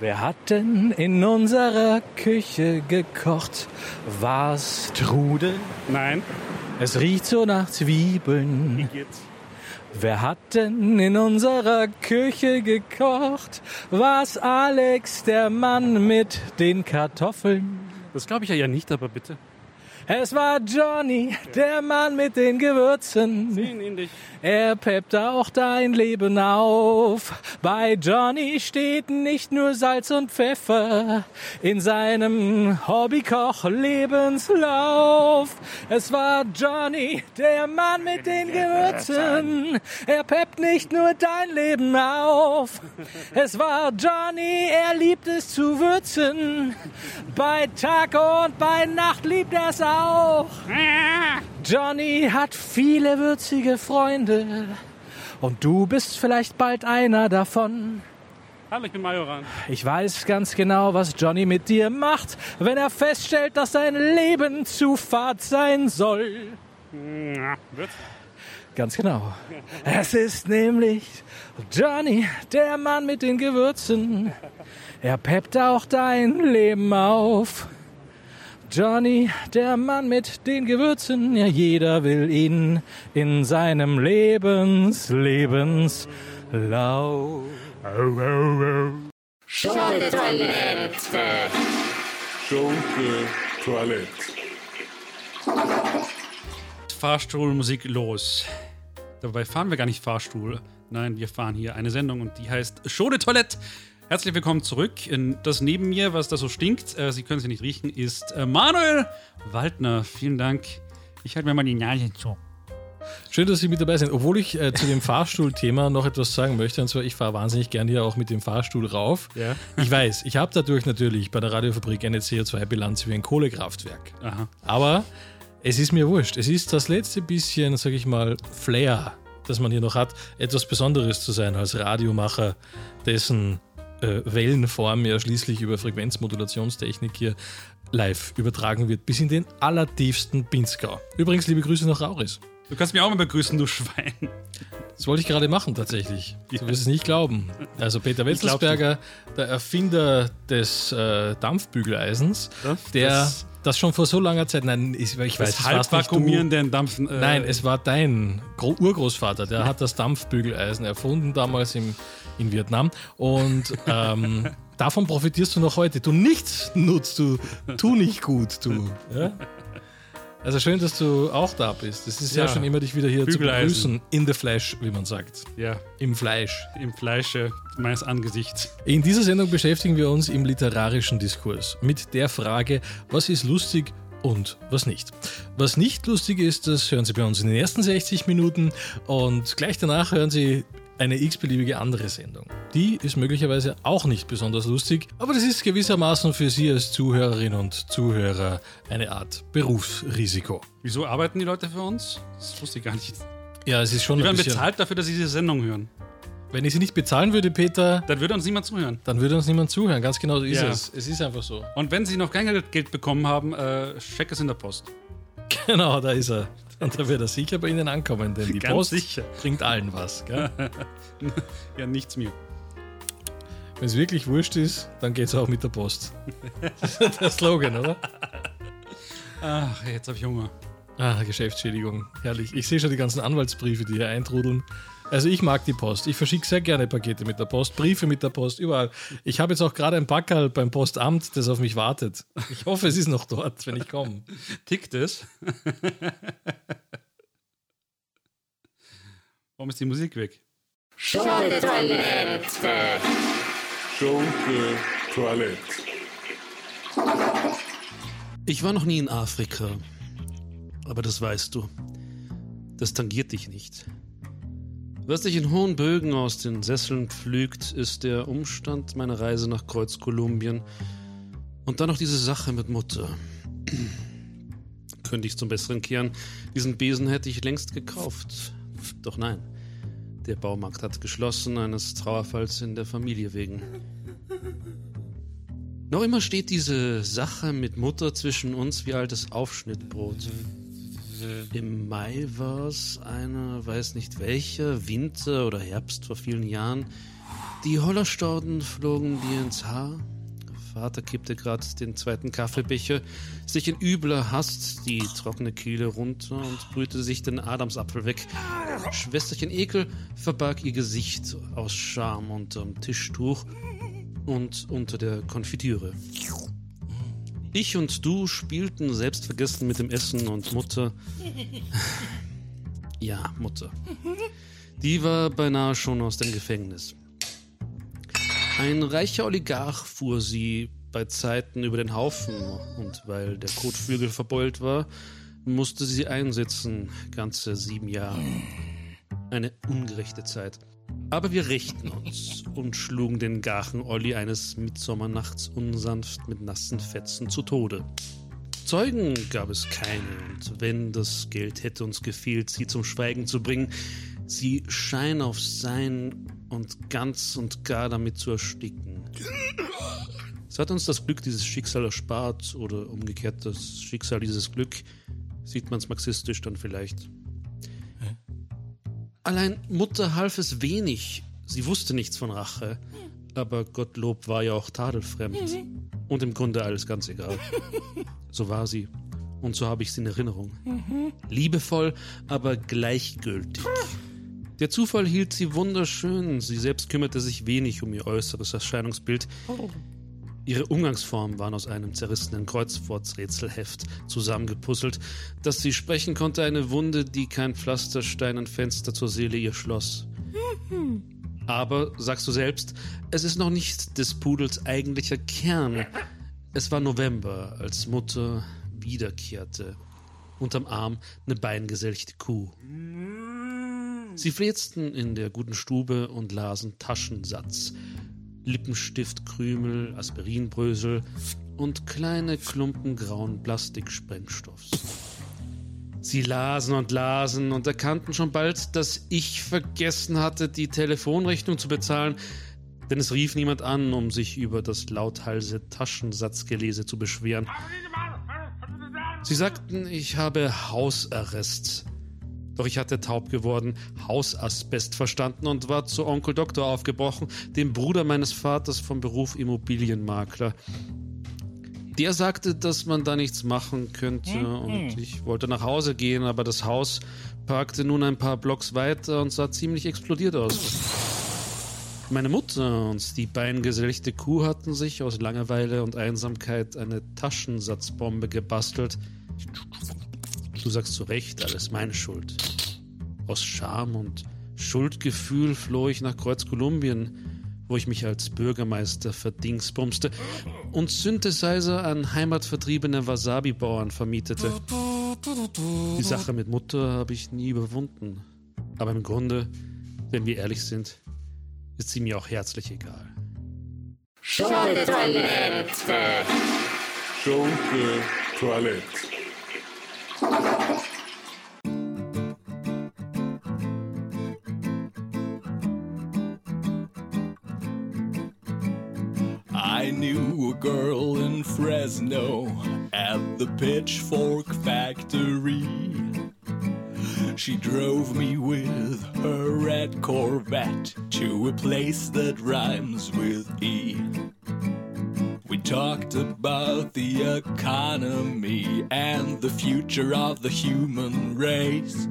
Wer hat denn in unserer Küche gekocht? War's Trude? Nein. Es riecht so nach Zwiebeln. Wie geht's? Wer hat denn in unserer Küche gekocht? War's Alex, der Mann mit den Kartoffeln? Das glaube ich ja ja nicht, aber bitte. Es war Johnny, der Mann mit den Gewürzen. Sehen ihn dich. Er peppt auch dein Leben auf. Bei Johnny steht nicht nur Salz und Pfeffer in seinem Hobbykoch-Lebenslauf. Es war Johnny, der Mann mit den Gewürzen. Er peppt nicht nur dein Leben auf. Es war Johnny, er liebt es zu würzen. Bei Tag und bei Nacht liebt er es auch. Johnny hat viele würzige Freunde. Und du bist vielleicht bald einer davon. Hallo, ich bin Majoran. Ich weiß ganz genau, was Johnny mit dir macht, wenn er feststellt, dass dein Leben zu fad sein soll. Ja, wird? Ganz genau. Es ist nämlich Johnny, der Mann mit den Gewürzen. Er peppt auch dein Leben auf. Johnny, der Mann mit den Gewürzen, ja jeder will ihn in seinem Lebens, Lebenslauf. Schunke Toilette. Schunke Toilette. Fahrstuhlmusik los. Dabei fahren wir gar nicht Fahrstuhl. Nein, wir fahren hier eine Sendung und die heißt Show de Toilette. Herzlich willkommen zurück. Das neben mir, was da so stinkt, äh, Sie können es ja nicht riechen, ist äh, Manuel Waldner. Vielen Dank. Ich halte mir mal die Nase zu. Schön, dass Sie mit dabei sind. Obwohl ich äh, zu dem Fahrstuhlthema noch etwas sagen möchte, und zwar, ich fahre wahnsinnig gern hier auch mit dem Fahrstuhl rauf. Ja. Ich weiß, ich habe dadurch natürlich bei der Radiofabrik eine CO2-Bilanz wie ein Kohlekraftwerk. Aha. Aber es ist mir wurscht. Es ist das letzte bisschen, sag ich mal, Flair, das man hier noch hat, etwas Besonderes zu sein als Radiomacher, dessen äh, Wellenform ja schließlich über Frequenzmodulationstechnik hier live übertragen wird, bis in den allertiefsten Pinzgau. Übrigens, liebe Grüße nach Rauris. Du kannst mich auch mal begrüßen, du Schwein. Das wollte ich gerade machen, tatsächlich. Du wirst es nicht glauben. Also Peter Wetzelsberger, der Erfinder des äh, Dampfbügeleisens, Das- der das- das, schon vor so langer Zeit, nein, ich, ich weiß, es nicht du. halbvakuumierenden Dampfen. Äh, Nein, es war dein Gro Urgroßvater, der hat das Dampfbügeleisen erfunden, damals im, in Vietnam. Und ähm, davon profitierst du noch heute. Du nichts nutzt, du tu nicht gut, du. Ja? Also schön, dass du auch da bist. Es ist ja, Ja. schon immer, dich wieder hier zu begrüßen. In the flesh, wie man sagt. Ja, Im Fleisch. im Fleische meines Angesichts. In dieser Sendung beschäftigen wir uns im literarischen Diskurs mit der Frage, was ist lustig und was nicht. Was nicht lustig ist, das hören Sie bei uns in den ersten 60 Minuten und gleich danach hören Sie eine x-beliebige andere Sendung. Die ist möglicherweise auch nicht besonders lustig, aber das ist gewissermaßen für Sie als Zuhörerinnen und Zuhörer eine Art Berufsrisiko. Wieso arbeiten die Leute für uns? Das wusste ich gar nicht. Ja, es ist schon Wir ein werden bezahlt dafür, dass sie diese Sendung hören. Wenn ich Sie nicht bezahlen würde, Peter, Dann würde uns niemand zuhören. dann würde uns niemand zuhören. Ganz genau so ist Ja. es. Es ist einfach so. Und wenn sie noch kein Geld- Geld bekommen haben, äh, check es in der Post. Genau, da ist er. Und da wird er sicher bei Ihnen ankommen, denn die Ganz Post sicher. bringt allen was. Gell? Ja, nichts mir. Wenn es wirklich wurscht ist, dann geht es auch mit der Post. Das ist der Slogan, oder? Ach, jetzt habe ich Hunger. Ah, Geschäftsschädigung. Herrlich. Ich sehe schon die ganzen Anwaltsbriefe, die hier eintrudeln. Also ich mag die Post. Ich verschicke sehr gerne Pakete mit der Post, Briefe mit der Post, überall. Ich habe jetzt auch gerade ein Packerl beim Postamt, das auf mich wartet. Ich hoffe, es ist noch dort, wenn ich komme. Tickt es? Warum ist die Musik weg? Schunke Toilette. Schunke Toilette. Ich war noch nie in Afrika. Aber das weißt du. Das tangiert dich nicht. Was dich in hohen Bögen aus den Sesseln pflügt, ist der Umstand meiner Reise nach Kreuzkolumbien und dann noch diese Sache mit Mutter. Könnte ich zum Besseren kehren, diesen Besen hätte ich längst gekauft. Doch nein, der Baumarkt hat geschlossen, eines Trauerfalls in der Familie wegen. Noch immer steht diese Sache mit Mutter zwischen uns wie altes Aufschnittbrot. Im Mai war es eine, weiß nicht welche, Winter oder Herbst vor vielen Jahren. Die Hollerstauden flogen dir ins Haar. Vater kippte gerade den zweiten Kaffeebecher, sich in übler Hast die trockene Kehle runter und brühte sich den Adamsapfel weg. Schwesterchen Ekel verbarg ihr Gesicht aus Scham unterm Tischtuch und unter der Konfitüre. Ich und du spielten selbstvergessen mit dem Essen und Mutter. Ja, Mutter. Die war beinahe schon aus dem Gefängnis. Ein reicher Oligarch fuhr sie bei Zeiten über den Haufen und weil der Kotflügel verbeult war, musste sie einsitzen, ganze sieben Jahre. Eine ungerechte Zeit. Aber wir rächten uns und schlugen den Gachen Olli eines Mitsommernachts unsanft mit nassen Fetzen zu Tode. Zeugen gab es keine, und wenn das Geld hätte uns gefehlt, sie zum Schweigen zu bringen, sie Schein auf Sein und ganz und gar damit zu ersticken. Es hat uns das Glück dieses Schicksal erspart, oder umgekehrt das Schicksal dieses Glück, sieht man es marxistisch dann vielleicht. Allein Mutter half es wenig. Sie wusste nichts von Rache. Aber Gottlob war ja auch tadelfremd. Und im Grunde alles ganz egal. So war sie. Und so habe ich sie in Erinnerung. Liebevoll, aber gleichgültig. Der Zufall hielt sie wunderschön. Sie selbst kümmerte sich wenig um ihr äußeres Erscheinungsbild. Ihre Umgangsformen waren aus einem zerrissenen Kreuzworträtselheft zusammengepuzzelt, dass sie sprechen konnte, eine Wunde, die kein Pflasterstein ein Fenster zur Seele ihr schloss. Aber, sagst du selbst, es ist noch nicht des Pudels eigentlicher Kern. Es war November, als Mutter wiederkehrte. Unterm Arm eine beingeselchte Kuh. Sie flitzten in der guten Stube und lasen Taschensatz. Lippenstiftkrümel, Aspirinbrösel und kleine Klumpen grauen Plastiksprengstoffs. Sie lasen und lasen und erkannten schon bald, dass ich vergessen hatte, die Telefonrechnung zu bezahlen, denn es rief niemand an, um sich über das lauthalse Taschensatzgelese zu beschweren. Sie sagten, ich habe Hausarrest. Doch ich hatte taub geworden, Hausasbest verstanden und war zu Onkel Doktor aufgebrochen, dem Bruder meines Vaters vom Beruf Immobilienmakler. Der sagte, dass man da nichts machen könnte und ich wollte nach Hause gehen, aber das Haus parkte nun ein paar Blocks weiter und sah ziemlich explodiert aus. Meine Mutter und die beingeselchte Kuh hatten sich aus Langeweile und Einsamkeit eine Taschensatzbombe gebastelt. Du sagst zu Recht, alles meine Schuld. Aus Scham und Schuldgefühl floh ich nach Kreuz-Kolumbien, wo ich mich als Bürgermeister verdingsbumste und Synthesizer an heimatvertriebene Wasabi-Bauern vermietete. Die Sache mit Mutter habe ich nie überwunden. Aber im Grunde, wenn wir ehrlich sind, ist sie mir auch herzlich egal. Schunke-Toilette. Schunke Toilette. Knew a girl in Fresno at the Pitchfork Factory. She drove me with her red Corvette to a place that rhymes with E. We talked about the economy and the future of the human race.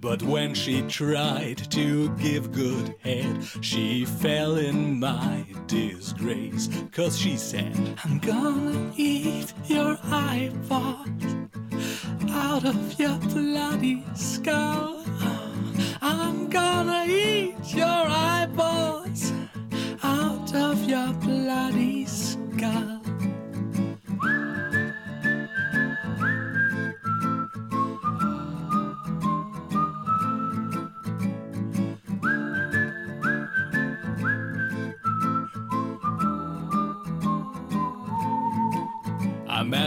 But when she tried to give good head, she fell in my disgrace. Cause she said, I'm gonna eat your eyeballs out of your bloody skull. I'm gonna eat your eyeballs out of your bloody skull.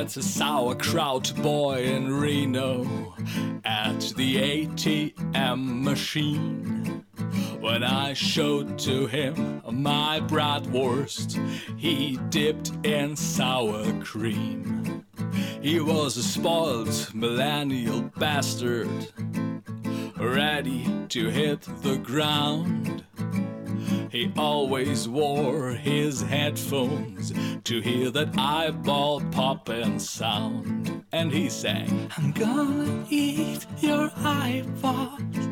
I met a sauerkraut boy in Reno at the ATM machine. When I showed to him my bratwurst, he dipped in sour cream. He was a spoiled millennial bastard, ready to hit the ground. He always wore his headphones to hear that eyeball popping sound. And he sang, I'm gonna eat your eyeballs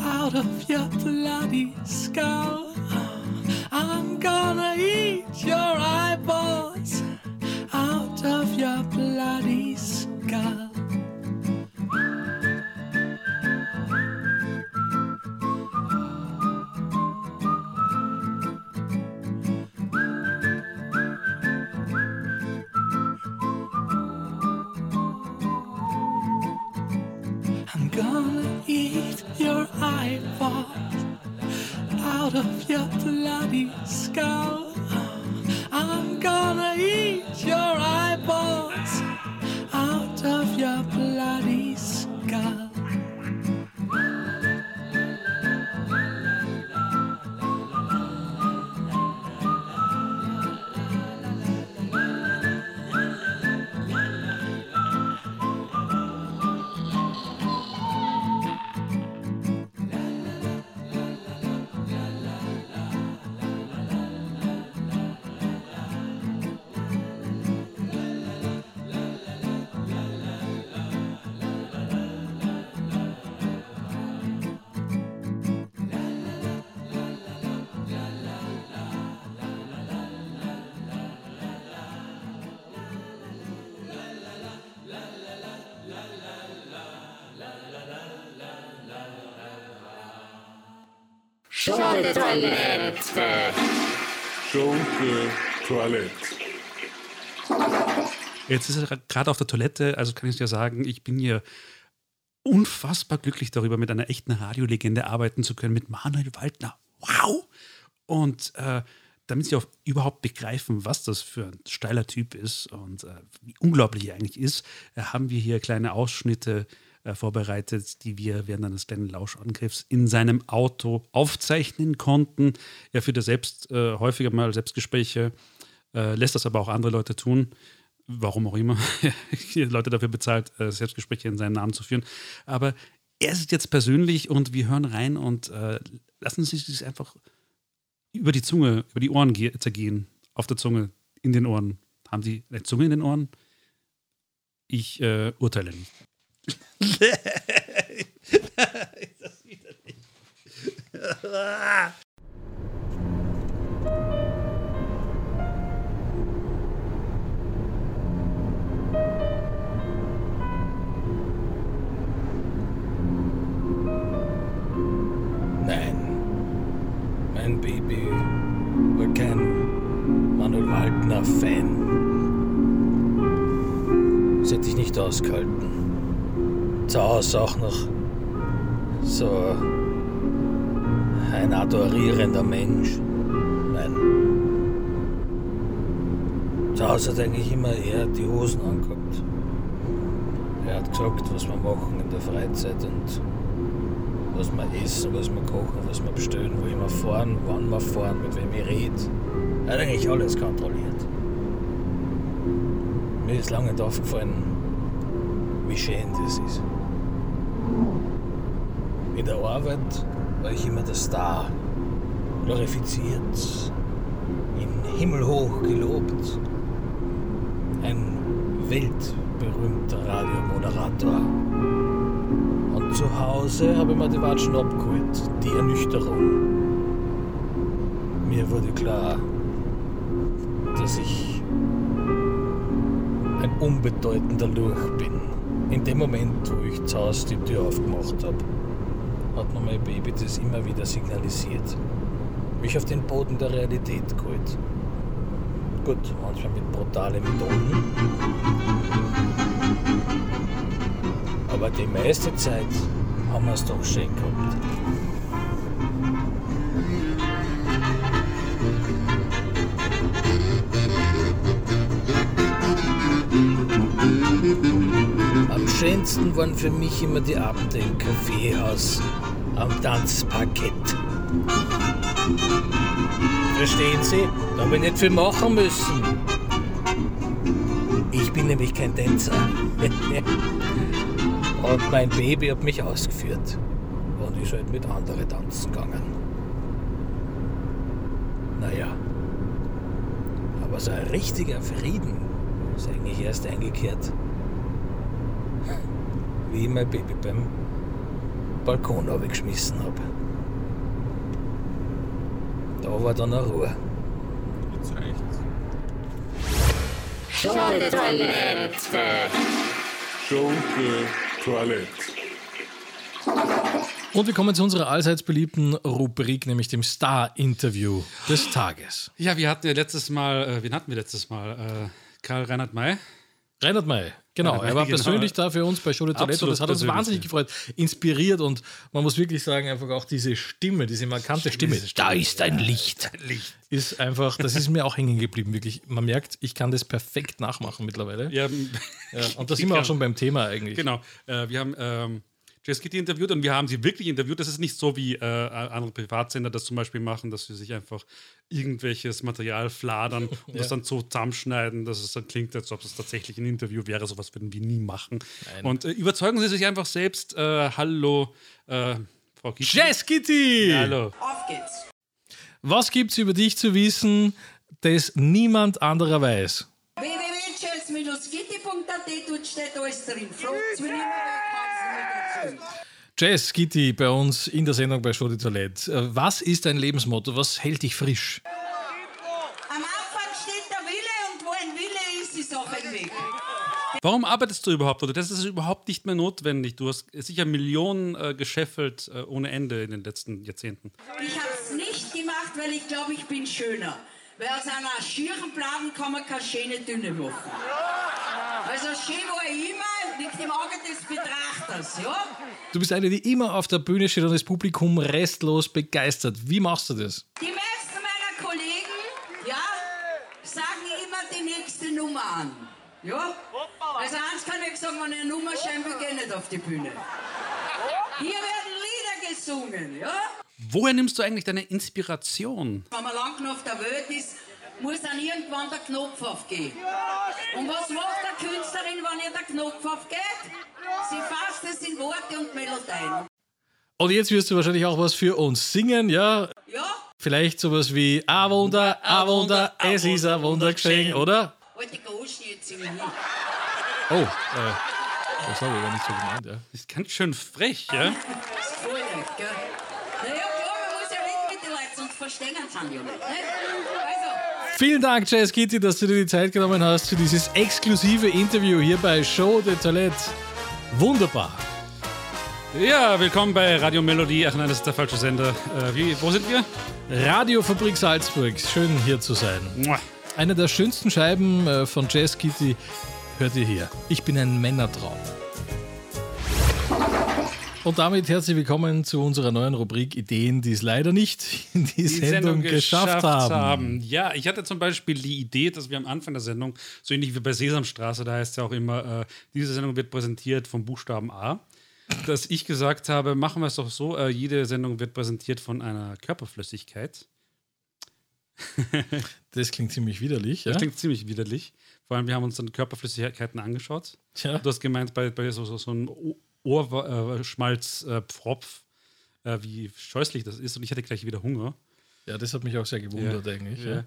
out of your bloody skull. I'm gonna eat your eyeballs out of your bloody skull. Gonna eat your eyeballs out of your bloody skull. I'm gonna eat Schunke-Toilette. Schunke Toilette. Jetzt ist er gerade auf der Toilette, also kann ich dir sagen, ich bin hier unfassbar glücklich darüber, mit einer echten Radiolegende arbeiten zu können, mit Manuel Waldner. Wow! Und äh, damit sie auch überhaupt begreifen, was das für ein steiler Typ ist und äh, wie unglaublich er eigentlich ist, äh, haben wir hier kleine Ausschnitte äh, vorbereitet, die wir während eines kleinen Lauschangriffs in seinem Auto aufzeichnen konnten. Er führt ja selbst äh, häufiger mal Selbstgespräche, äh, lässt das aber auch andere Leute tun. Warum auch immer. Leute dafür bezahlt, äh, Selbstgespräche in seinem Namen zu führen. Aber er ist jetzt persönlich und wir hören rein und äh, lassen Sie sich einfach über die Zunge, über die Ohren ge- zergehen. Auf der Zunge, in den Ohren. Haben Sie eine Zunge in den Ohren? Ich äh, urteile nicht. Nein, mein Baby war kein Manuel Waldner-Fan. Das nicht ausgehalten. Zu Hause auch noch so ein adorierender Mensch. Nein. Zu Hause hat eigentlich immer er die Hosen angehabt. Er hat gesagt, was wir machen in der Freizeit und was wir essen, was wir kochen, was wir bestellen, wo wir fahren, wann wir fahren, mit wem ich rede. Er hat eigentlich alles kontrolliert. Mir ist lange nicht aufgefallen, wie schön das ist. Der Arbeit war ich immer der Star, glorifiziert, in himmelhoch gelobt. Ein weltberühmter Radiomoderator. Und zu Hause habe ich mir die Watschen abgeholt, die Ernüchterung. Mir wurde klar, dass ich ein unbedeutender Lurch bin. In dem Moment, wo ich zu Hause die Tür aufgemacht habe, hat mir mein Baby das immer wieder signalisiert. Mich auf den Boden der Realität geholt. Gut, manchmal mit brutalen Methoden. Aber die meiste Zeit haben wir es doch schön gehabt. Schönsten waren für mich immer die Abende im Kaffeehaus am Tanzparkett. Verstehen Sie? Da habe ich nicht viel machen müssen. Ich bin nämlich kein Tänzer. Und mein Baby hat mich ausgeführt. Und ist halt mit anderen tanzen gegangen. Naja. Aber so ein richtiger Frieden ist eigentlich erst eingekehrt. Wie ich mein Baby beim Balkon geschmissen habe. Da war dann eine Ruhe. Schunke-Toilette. Schunke Toilette. Und wir kommen zu unserer allseits beliebten Rubrik, nämlich dem Star-Interview des Tages. Ja, wir hatten ja letztes Mal, äh, wen hatten wir letztes Mal? Äh, Karl Reinhard May. Reinhard May, genau. Er war genau. persönlich da für uns bei de Toilette und das hat uns wahnsinnig gefreut, inspiriert und man muss wirklich sagen, einfach auch diese Stimme, diese markante Stimme. Da ist ein Licht. Licht. Ist einfach, das ist mir auch hängen geblieben, wirklich. Man merkt, ich kann das perfekt nachmachen mittlerweile. Ja, Ja, und da sind wir auch schon beim Thema eigentlich. Genau. Äh, wir haben ähm, Jess Kitty interviewt und wir haben sie wirklich interviewt. Das ist nicht so wie äh, andere Privatsender das zum Beispiel machen, dass sie sich einfach irgendwelches Material fladern und das dann so zusammenschneiden, dass es dann klingt, als ob es tatsächlich ein Interview wäre. Sowas würden wir nie machen. Und äh, überzeugen Sie sich einfach selbst. Äh, hallo, äh, Frau Kitty. Jess Kitty! Hallo. Auf geht's. Was gibt's über dich zu wissen, das niemand anderer weiß? www.chels-gitti.at dort steht alles drin mich nicht mehr, weil ich kann's nicht mehr dazu. Jess Kitty bei uns in der Sendung bei Show de Toilette. Äh, Was ist dein Lebensmotto? Was hält dich frisch? Am Anfang steht der Wille und wo ein Wille ist, ist auch ein Weg. Warum arbeitest du überhaupt? Oder das ist überhaupt nicht mehr notwendig. Du hast sicher Millionen äh, gescheffelt äh, ohne Ende in den letzten Jahrzehnten. Ich hab's nicht gemacht, weil ich glaube, ich bin schöner. Weil aus einer schieren Bladen kann man keine schöne Dünne machen. Also schön war ich immer, liegt im Auge des Betrachters, ja? Du bist eine, die immer auf der Bühne steht und das Publikum restlos begeistert. Wie machst du das? Die meisten meiner Kollegen, ja, sagen immer die nächste Nummer an. Ja? Also eins kann ich sagen, wenn ich eine Nummer scheinbar gehe nicht auf die Bühne. Hier werden Lieder gesungen, ja? Woher nimmst du eigentlich deine Inspiration? Wenn man lang genug auf der Welt ist, muss dann irgendwann der Knopf aufgehen. Und was macht der Künstlerin, wenn ihr der Knopf aufgeht? Sie fasst es in Worte und Melodien. Und jetzt wirst du wahrscheinlich auch was für uns singen, ja? Ja? Vielleicht sowas wie A Wunder, A Wunder, es ist ein Wundergeschehen, oder? Alte Goschen jetzt Hin. Oh, äh, das habe ich gar nicht so gemeint, ja. Das ist ganz schön frech, ja? Das ist voll nicht, gell? Na ja, klar, man muss ja reden mit den Leuten, sonst verstehen sie ja nicht. nicht? Vielen Dank, Jess Kitty, dass du dir die Zeit genommen hast für dieses exklusive Interview hier bei Show de Toilette. Wunderbar. Ja, willkommen bei Radio Melodie. Ach nein, das ist der falsche Sender. Äh, wie, wo sind wir? Radiofabrik Salzburg, schön hier zu sein. Mua. Eine der schönsten Scheiben äh, von Jazz Kitty hört ihr hier. Ich bin ein Männertraum. Und damit herzlich willkommen zu unserer neuen Rubrik Ideen, die es leider nicht in die, Die Sendung, geschafft, haben. Ja, ich hatte zum Beispiel die Idee, dass wir am Anfang der Sendung, so ähnlich wie bei Sesamstraße, da heißt es ja auch immer, äh, diese Sendung wird präsentiert vom Buchstaben A, dass ich gesagt habe, machen wir es doch so, äh, jede Sendung wird präsentiert von einer Körperflüssigkeit. Das klingt ziemlich widerlich. Ja? Das klingt ziemlich widerlich. Vor allem, wir haben uns dann Körperflüssigkeiten angeschaut. Tja. Du hast gemeint, bei, bei so, so, so einem Ohrschmalzpfropf, äh, wie scheußlich das ist. Und ich hatte gleich wieder Hunger. ja, das hat mich auch sehr gewundert eigentlich. Ja. ja.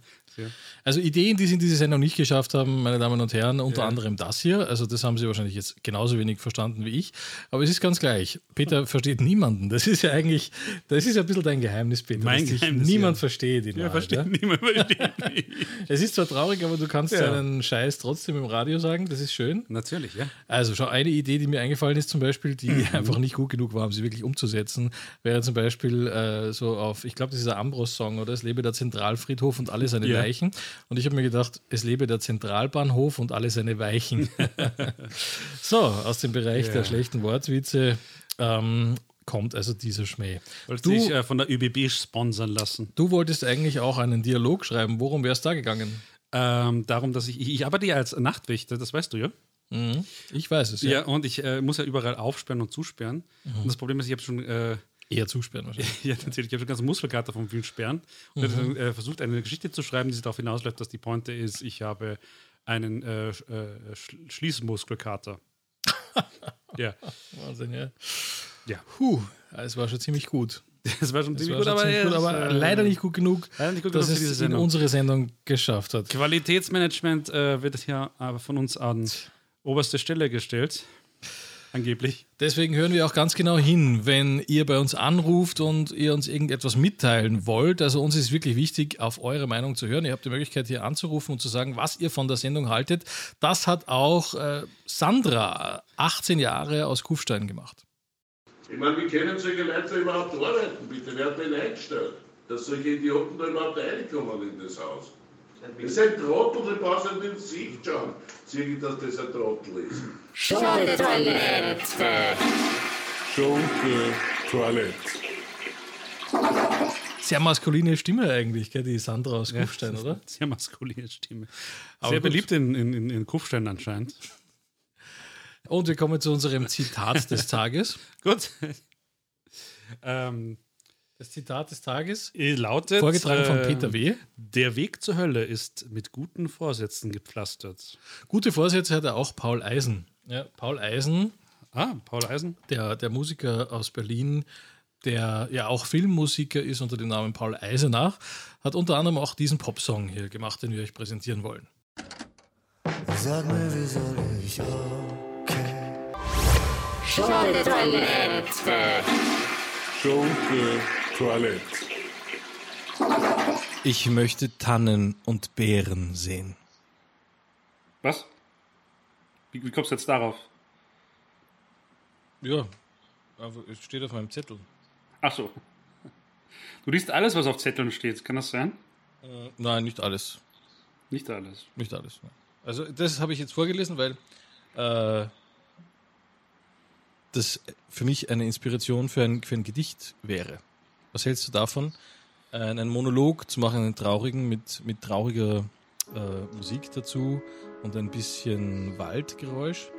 Also Ideen, die es in diese Sendung nicht geschafft haben, meine Damen und Herren, unter Ja. anderem das hier. Also das haben Sie wahrscheinlich jetzt genauso wenig verstanden wie ich. Aber es ist ganz gleich. Peter versteht niemanden. Das ist ja eigentlich, das ist ja ein bisschen dein Geheimnis, Peter. Mein Geheimnis, niemand ja. versteht. In Ja, versteht niemand. Versteht. Es ist zwar traurig, aber du kannst Ja. deinen Scheiß trotzdem im Radio sagen. Das ist schön. Natürlich, ja. Also schon eine Idee, die mir eingefallen ist, zum Beispiel, die Mhm. einfach nicht gut genug war, um sie wirklich umzusetzen, wäre zum Beispiel äh, so auf, ich glaube, das ist ein Ambros-Song, oder? Es lebe der Zentralfriedhof und alle seine Ja. Leichen. Und ich habe mir gedacht, es lebe der Zentralbahnhof und alle seine Weichen. so, aus dem Bereich Ja. der schlechten Wortwitze ähm, kommt also dieser Schmäh. Wolltest Du- dich äh, von der ÖBB sponsern lassen. Du wolltest eigentlich auch einen Dialog schreiben. Worum wäre es da gegangen? Ähm, darum, dass ich, ich, ich arbeite ja als Nachtwächter, das weißt du ja. Ich weiß es, Ja, ja. und ich äh, muss ja überall aufsperren und zusperren. Und das Problem ist, ich habe schon, äh, Eher zusperren wahrscheinlich. ja, natürlich, ich habe schon ganze Muskelkater vom vielen Sperren. Und habe dann, äh, versucht, eine Geschichte zu schreiben, die darauf hinausläuft, dass die Pointe ist, ich habe einen äh, Sch- äh, Sch- Schließmuskelkater. ja, Wahnsinn, ja. Ja. Puh, es war schon ziemlich gut. das war schon ziemlich war gut, schon aber, ziemlich gut, es, aber äh, leider nicht gut genug, nicht gut dass genug es in unsere Sendung geschafft hat. Qualitätsmanagement äh, wird hier aber von uns an oberste Stelle gestellt. Angeblich. Deswegen hören wir auch ganz genau hin, wenn ihr bei uns anruft und ihr uns irgendetwas mitteilen wollt. Also uns ist wirklich wichtig, auf eure Meinung zu hören. Ihr habt die Möglichkeit, hier anzurufen und zu sagen, was ihr von der Sendung haltet. Das hat auch äh, Sandra, 18 Jahre aus Kufstein gemacht. Ich meine, wie können solche Leute überhaupt arbeiten, bitte? Wer hat den eingestellt? Dass solche Idioten da überhaupt reinkommen in das Haus? Das ist ein Trottel, den brauchst du nicht ins Gesicht schauen. Sieh ich, dass das ein Trottel ist. Schunke-Toilette. Schunke Toilette. Sehr maskuline Stimme eigentlich, gell, die Sandra aus Kufstein, oder? Sehr maskuline Stimme. Aber Sehr gut. beliebt in, in, in, in Kufstein anscheinend. Und wir kommen zu unserem Zitat des Tages. Gut. ähm, Das Zitat des Tages, lautet: vorgetragen von äh, Peter W. Der Weg zur Hölle ist mit guten Vorsätzen gepflastert. Gute Vorsätze hat er auch Paul Eisen. Ja, Paul Eisen, Ah, Paul Eisen. der, der Musiker aus Berlin, der ja auch Filmmusiker ist unter dem Namen Paul Eisenach, hat unter anderem auch diesen Popsong hier gemacht, den wir euch präsentieren wollen. Sag mir, wie soll ich okay? Schunke-Toilette. Schunke Toilette. Ich möchte Tannen und Beeren sehen. Was? Wie, wie kommst du jetzt darauf? Ja, aber es steht auf meinem Zettel. Ach so. Du liest alles, was auf Zetteln steht. Kann das sein? Nein, nicht alles. Nicht alles. Nicht alles. ne. Also das habe ich jetzt vorgelesen, weil äh, das für mich eine Inspiration für ein, für ein Gedicht wäre. Was hältst du davon, äh, einen Monolog zu machen, einen traurigen mit, mit trauriger äh, Musik dazu und ein bisschen Waldgeräusch?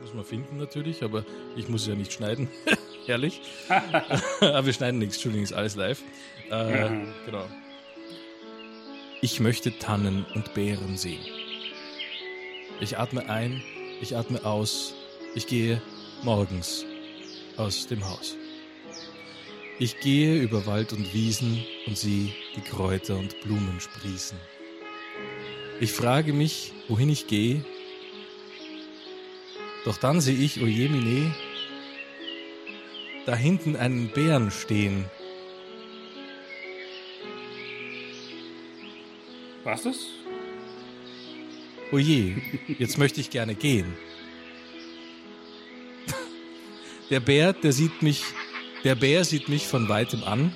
Muss man finden natürlich, aber ich muss ja nicht schneiden. Herrlich. aber wir schneiden nichts, Entschuldigung, ist alles live. Äh, Genau. Ich möchte Tannen und Beeren sehen. Ich atme ein, ich atme aus, ich gehe morgens aus dem Haus. Ich gehe über Wald und Wiesen und sehe die Kräuter und Blumen sprießen. Ich frage mich, wohin ich gehe, doch dann sehe ich, o jemine, da hinten einen Bären stehen. War's das? Oje, jetzt möchte ich gerne gehen. Der Bär, der sieht mich, der Bär sieht mich von weitem an.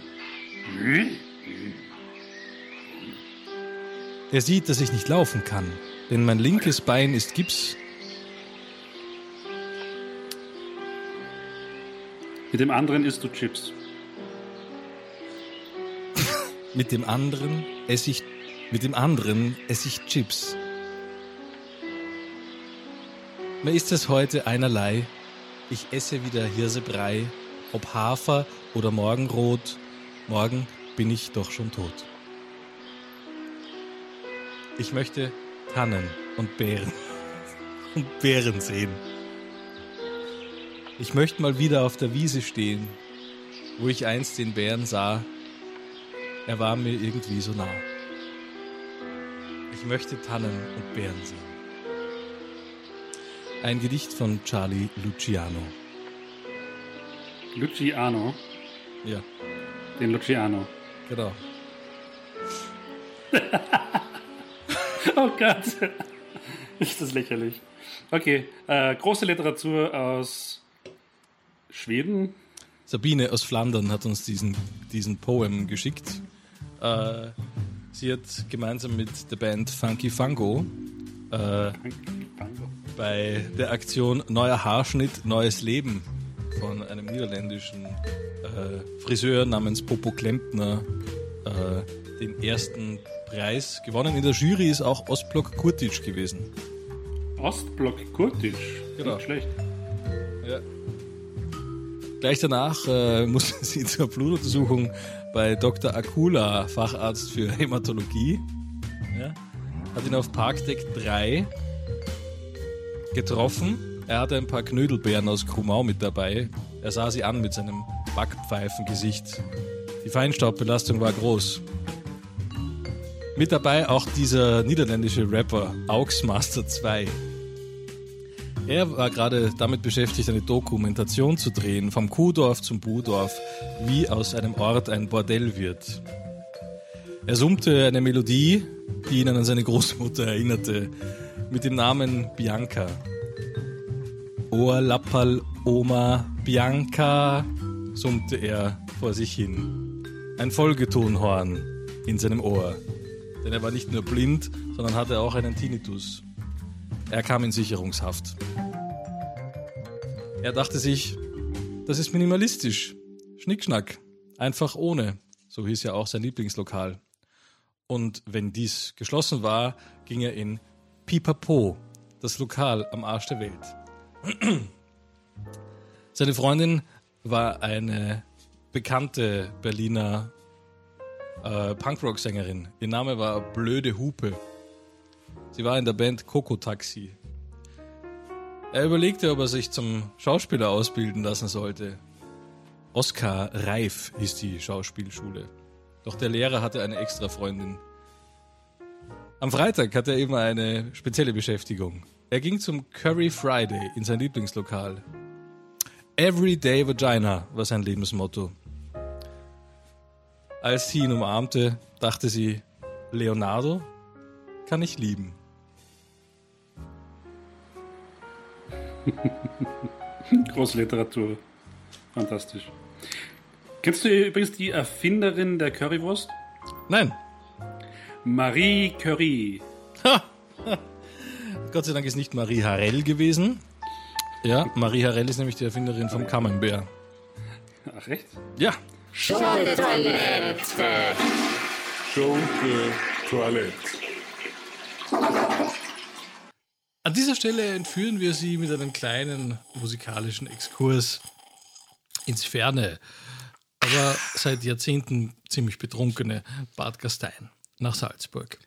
Er sieht, dass ich nicht laufen kann, denn mein linkes Bein ist Gips. Mit dem anderen isst du Chips. Mit dem anderen esse ich, mit dem anderen esse ich Chips. Mir ist es heute einerlei. Ich esse wieder Hirsebrei, ob Hafer oder Morgenrot. Morgen bin ich doch schon tot. Ich möchte Tannen und Beeren und Beeren sehen. Ich möchte mal wieder auf der Wiese stehen, wo ich einst den Bären sah. Er war mir irgendwie so nah. Ich möchte Tannen und Beeren sehen. Ein Gedicht von Charlie Luciano. Luciano. Ja, Den Luciano. genau. Oh Gott. Ist das lächerlich. Okay. Äh, große Literatur aus Schweden. Sabine aus Flandern hat uns diesen, diesen Poem geschickt. Äh, sie hat gemeinsam mit der Band Funky Fango äh, bei der Aktion Neuer Haarschnitt, Neues Leben von einem niederländischen äh, Friseur namens Popo Klempner äh, den ersten Preis gewonnen. In der Jury ist auch Ostblock Kurtic gewesen. Ostblock Kurtisch. Genau. Nicht schlecht. Ja. Gleich danach äh, musste sie zur Blutuntersuchung bei Dr. Akula, Facharzt für Hämatologie. Ja. hat ihn auf Parkdeck 3 getroffen. Er hatte ein paar Knödelbeeren aus Kumau mit dabei. Er sah sie an mit seinem Backpfeifengesicht. Die Feinstaubbelastung war groß. Mit dabei auch dieser niederländische Rapper Augsmaster 2. Er war gerade damit beschäftigt, eine Dokumentation zu drehen, vom Kuhdorf zum Budorf, wie aus einem Ort ein Bordell wird. Er summte eine Melodie, die ihn an seine Großmutter erinnerte, mit dem Namen Bianca. Oa Lappal Oma Bianca, summte er vor sich hin. Ein Folgetonhorn in seinem Ohr. Denn er war nicht nur blind, sondern hatte auch einen Tinnitus. Er kam in Sicherungshaft. Er dachte sich, das ist minimalistisch. Schnickschnack. Einfach ohne. So hieß ja auch sein Lieblingslokal. Und wenn dies geschlossen war, ging er in Pipapo, das Lokal am Arsch der Welt. Seine Freundin war eine bekannte Berliner äh, Punkrock-Sängerin. Ihr Name war Blöde Hupe. Sie war in der Band Coco Taxi. Er überlegte, ob er sich zum Schauspieler ausbilden lassen sollte. Oskar Reif hieß die Schauspielschule. Doch der Lehrer hatte eine extra Freundin. Am Freitag hatte er immer eine spezielle Beschäftigung. Er ging zum Curry Friday in sein Lieblingslokal. Everyday Vagina war sein Lebensmotto. Als sie ihn umarmte, dachte sie, Leonardo kann ich lieben. Großliteratur. Fantastisch. Kennst du übrigens die Erfinderin der Currywurst? Nein, Marie Curie. Gott sei Dank ist nicht Marie Harel gewesen. Ja, Marie Harel ist nämlich die Erfinderin vom Camembert. Ach, recht? Ja, Schunke-Toilette. Schunke-Toilette. An dieser Stelle entführen wir Sie mit einem kleinen musikalischen Exkurs ins Ferne, aber seit Jahrzehnten ziemlich betrunkene Bad Gastein nach Salzburg.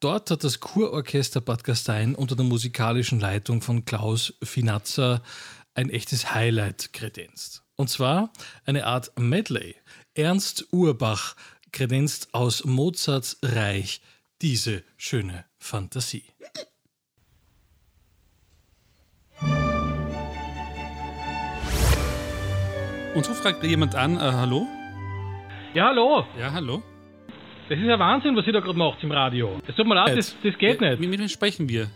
Dort hat das Kurorchester Bad Gastein unter der musikalischen Leitung von Klaus Finazza ein echtes Highlight kredenzt. Und zwar eine Art Medley. Ernst Urbach kredenzt aus Mozarts Reich diese schöne Fantasie. Und so fragt jemand an, äh, hallo? Ja, hallo. Ja, hallo? Das ist ja Wahnsinn, was ihr da gerade macht im Radio. Es tut mir leid, das, das geht nicht. Mit, mit wem sprechen wir?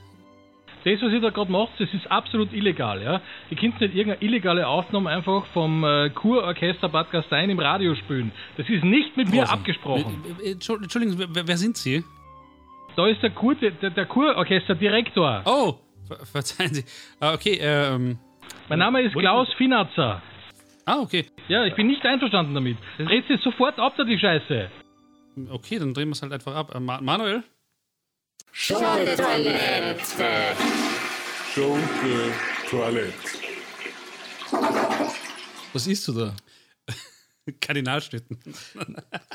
Das, was ihr da gerade macht, das ist absolut illegal. Ja? Ihr könnt nicht irgendeine illegale Aufnahme einfach vom äh, Kurorchester Bad Gastein im Radio spielen. Das ist nicht mit mir abgesprochen. Äh, äh, Entschu- Entschuldigen Sie, wer, wer sind Sie? Da ist der, Kur, der, der Kurorchesterdirektor. Oh, ver verzeihen Sie. Ah, okay, ähm. Mein Name ist Klaus Finazza. Ah, okay. Ja, ich bin nicht einverstanden damit. Dreht sie sofort ab, da die Scheiße. Okay, dann drehen wir es halt einfach ab. Äh, Ma Manuel? Schunke-Toilette. Schunke-Toilette. Was isst du da? Kardinalschnitten.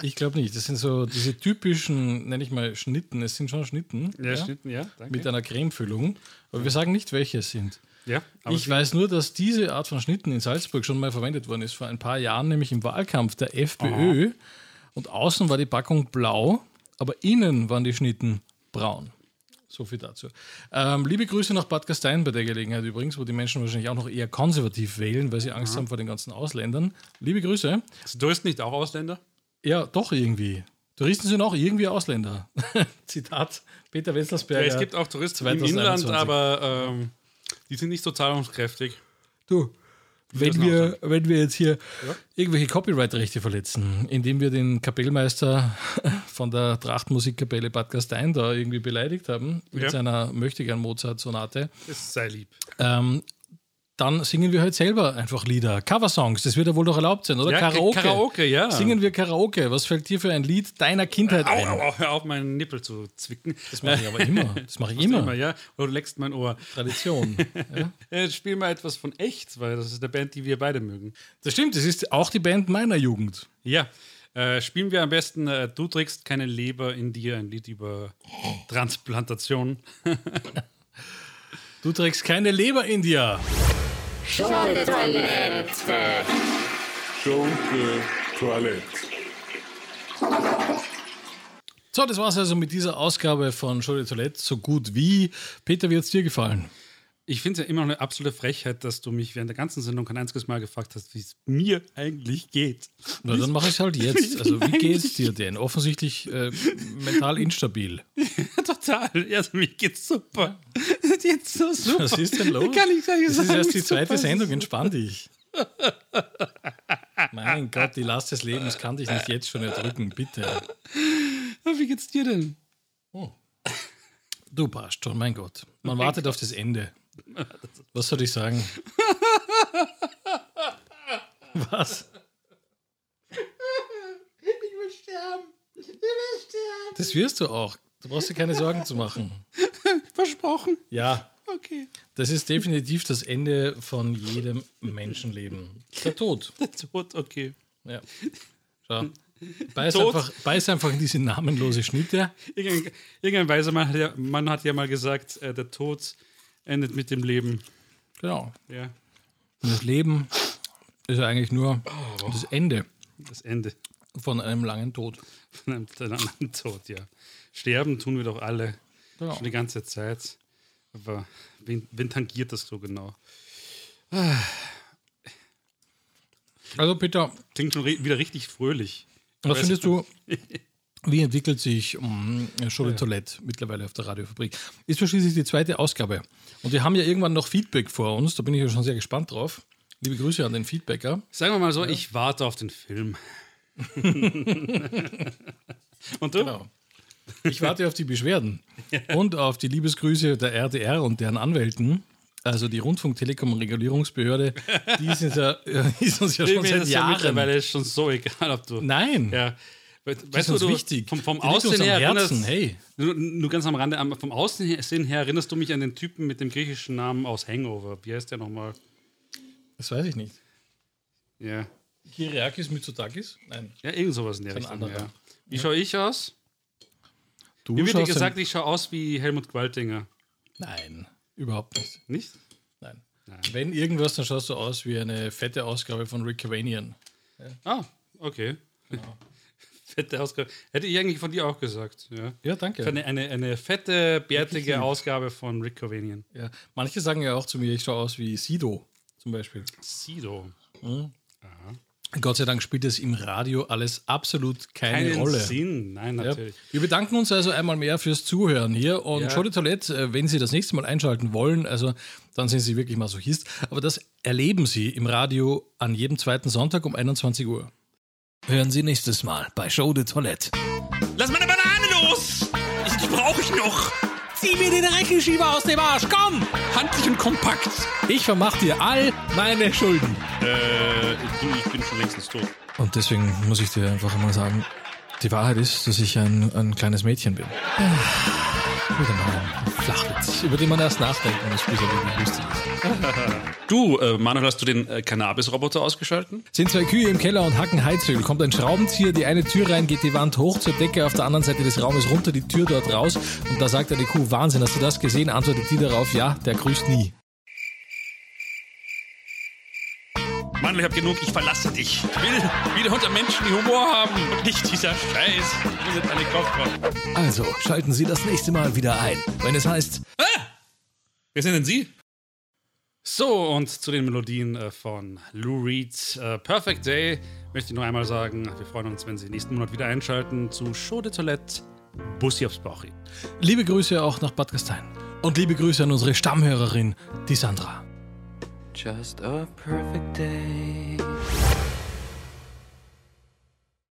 Ich glaube nicht. Das sind so diese typischen, nenne ich mal Schnitten. Es sind schon Schnitten. Ja, Schnitten, ja. Danke. Mit einer Cremefüllung. Aber wir sagen nicht, welche es sind. ja, aber Ich weiß nur, dass diese Art von Schnitten in Salzburg schon mal verwendet worden ist. Vor ein paar Jahren, nämlich im Wahlkampf der FPÖ. Und außen war die Packung blau, aber innen waren die Schnitten braun. So viel dazu. Ähm, liebe Grüße nach Bad Gastein bei der Gelegenheit übrigens, wo die Menschen wahrscheinlich auch noch eher konservativ wählen, weil sie Angst haben vor den ganzen Ausländern. Liebe Grüße. Ist Touristen nicht auch Ausländer? Ja, doch irgendwie. Touristen sind auch irgendwie Ausländer. Zitat Peter Ja, Wetzelsberger. es gibt auch Touristen im Inland, 2021. aber ähm, die sind nicht so zahlungskräftig. Du, wenn wir, wenn wir jetzt hier irgendwelche Copyright-Rechte verletzen, indem wir den Kapellmeister von der Trachtmusikkapelle Bad Gastein da irgendwie beleidigt haben mit Ja. seiner möchtegern Mozart-Sonate, Das sei lieb. ähm, dann singen wir halt selber einfach Lieder. Coversongs, das wird ja wohl doch erlaubt sein, oder? Ja, Karaoke. Karaoke, ja. Singen wir Karaoke. Was fällt dir für ein Lied deiner Kindheit ein? au, au, hör auf, meinen Nippel zu zwicken. Das mache ich aber immer. Das mache ich Immer. immer. ja. Oder du leckst mein Ohr. Tradition. Ja. Jetzt spielen wir etwas von Echt, weil das ist eine Band, die wir beide mögen. Das stimmt, das ist auch die Band meiner Jugend. Ja. Äh, spielen wir am besten äh, Du trägst keine Leber in dir, ein Lied über Transplantation. Du trägst keine Leber in dir. Schunke Toilette. Schunke Toilette. So, das war's also mit dieser Ausgabe von Show de Toilette. So gut wie. Peter, wie hat's dir gefallen? Ich finde es ja immer noch eine absolute Frechheit, dass du mich während der ganzen Sendung kein einziges Mal gefragt hast, wie es mir eigentlich geht. Na, dann mache ich halt jetzt. Also, wie geht's dir denn? Offensichtlich äh, mental instabil. Total. Ja, Also, mir geht's super. Es geht so super. Was ist denn los? Kann ich das sagen, ist erst die zweite Sendung, ist. entspann dich. Mein Gott, die Last des Lebens kann dich nicht jetzt schon erdrücken, bitte. Wie geht's dir denn? Du passt schon, mein Gott. Man wartet auf das Ende. Was soll ich sagen? Was? Ich will sterben. Ich will sterben. Das wirst du auch. Du brauchst dir keine Sorgen zu machen. Versprochen. Ja, Okay. das ist definitiv das Ende von jedem Menschenleben. Der Tod. Der Tod, okay. Ja. Schau. Beiß Tod. einfach, beiß einfach in diese namenlose Schnitte. Irgendein, irgendein weiser Mann hat, ja, Mann hat ja mal gesagt, äh, der Tod endet mit dem Leben. Genau. Ja, Und das Leben ist ja eigentlich nur das Ende das Ende von einem langen Tod. von einem, einem Tod, ja. Sterben tun wir doch alle. Genau. Schon die ganze Zeit. Aber wen, wen tangiert das so genau? Also Peter, Klingt schon wieder richtig fröhlich. was findest du, wie entwickelt sich um, Show de Toilette mittlerweile auf der Radiofabrik? Ist ja schließlich die zweite Ausgabe. Und wir haben ja irgendwann noch Feedback vor uns, da bin ich ja schon sehr gespannt drauf. Liebe Grüße an den Feedbacker. Sagen wir mal so, ich warte auf den Film. Und du? Genau. Ich warte auf die Beschwerden und auf die Liebesgrüße der RDR und deren Anwälten. Also die Rundfunk Telekom Regulierungsbehörde, die ist uns ja, ist uns ja schon seit ist ja Jahren. mittlerweile schon so egal, ob du. Nein, Ja. Das Weißt ist uns du, du wichtig. vom, vom Aussehen her erinnerst, Hey, nur, nur ganz am Rande, vom Aussehen her erinnerst du mich an den Typen mit dem griechischen Namen aus Hangover. Wie heißt der nochmal? das weiß ich nicht. Ja. Kyriakis Mitsotakis? Nein. Ja, irgend sowas in der Richtung. Ja. Wie schaue ich aus? Du Mir wird gesagt, ich schaue aus wie Helmut Gwaltinger. Nein, überhaupt nicht. Nicht? Nein. Wenn irgendwas, dann schaust du aus wie eine fette Ausgabe von Rick Cavanian. Ah, okay. Genau. fette Ausgabe. Hätte ich eigentlich von dir auch gesagt. Ja. Ja, danke. Eine, eine, eine fette, bärtige Ausgabe von Rick Cavanian. Ja. Manche sagen ja auch zu mir, ich schaue aus wie Sido zum Beispiel. Sido. Gott sei Dank spielt es im Radio alles absolut keine Keinen Rolle. Sinn. Nein, Ja. natürlich. Wir bedanken uns also einmal mehr fürs Zuhören hier und Ja. Show de Toilette, äh, wenn Sie das nächste Mal einschalten wollen, also dann sind Sie wirklich Masochist, aber das erleben Sie im Radio an jedem zweiten Sonntag um 21 Uhr. Hören Sie nächstes Mal bei Show de Toilette. Zieh mir den Reckenschieber aus dem Arsch, komm! Handlich und kompakt! Ich vermach dir all meine Schulden. Äh, du, ich bin schon längstens tot. Und deswegen muss ich dir einfach mal sagen, die Wahrheit ist, dass ich ein, ein kleines Mädchen bin. Ein Flachwitz, über den man erst nachdenken muss, bis er wirklich lustig ist. Du, äh, Manuel, hast du den äh, Cannabis-Roboter ausgeschalten? Sind zwei Kühe im Keller und hacken Heizöl. Kommt ein Schraubenzieher, die eine Tür rein, geht die Wand hoch zur Decke, auf der anderen Seite des Raumes runter, die Tür dort raus. Und da sagt eine Kuh, Wahnsinn, hast du das gesehen? Antwortet die darauf, ja, der grüßt nie. Manuel, ich hab genug, ich verlasse dich. Ich will wieder unter Menschen, die Humor haben und nicht dieser Scheiß. Wir sind alle Kopfkopf. Also, schalten Sie das nächste Mal wieder ein, wenn es heißt, Wer sind denn Sie? So, und zu den Melodien äh, von Lou Reed. Äh, Perfect Day möchte ich noch einmal sagen, wir freuen uns, wenn Sie nächsten Monat wieder einschalten zu Show de Toilette. Bussi aufs Bauchi. liebe Grüße auch nach Bad Gastein. Und liebe Grüße an unsere Stammhörerin, die Sandra. Just a perfect day.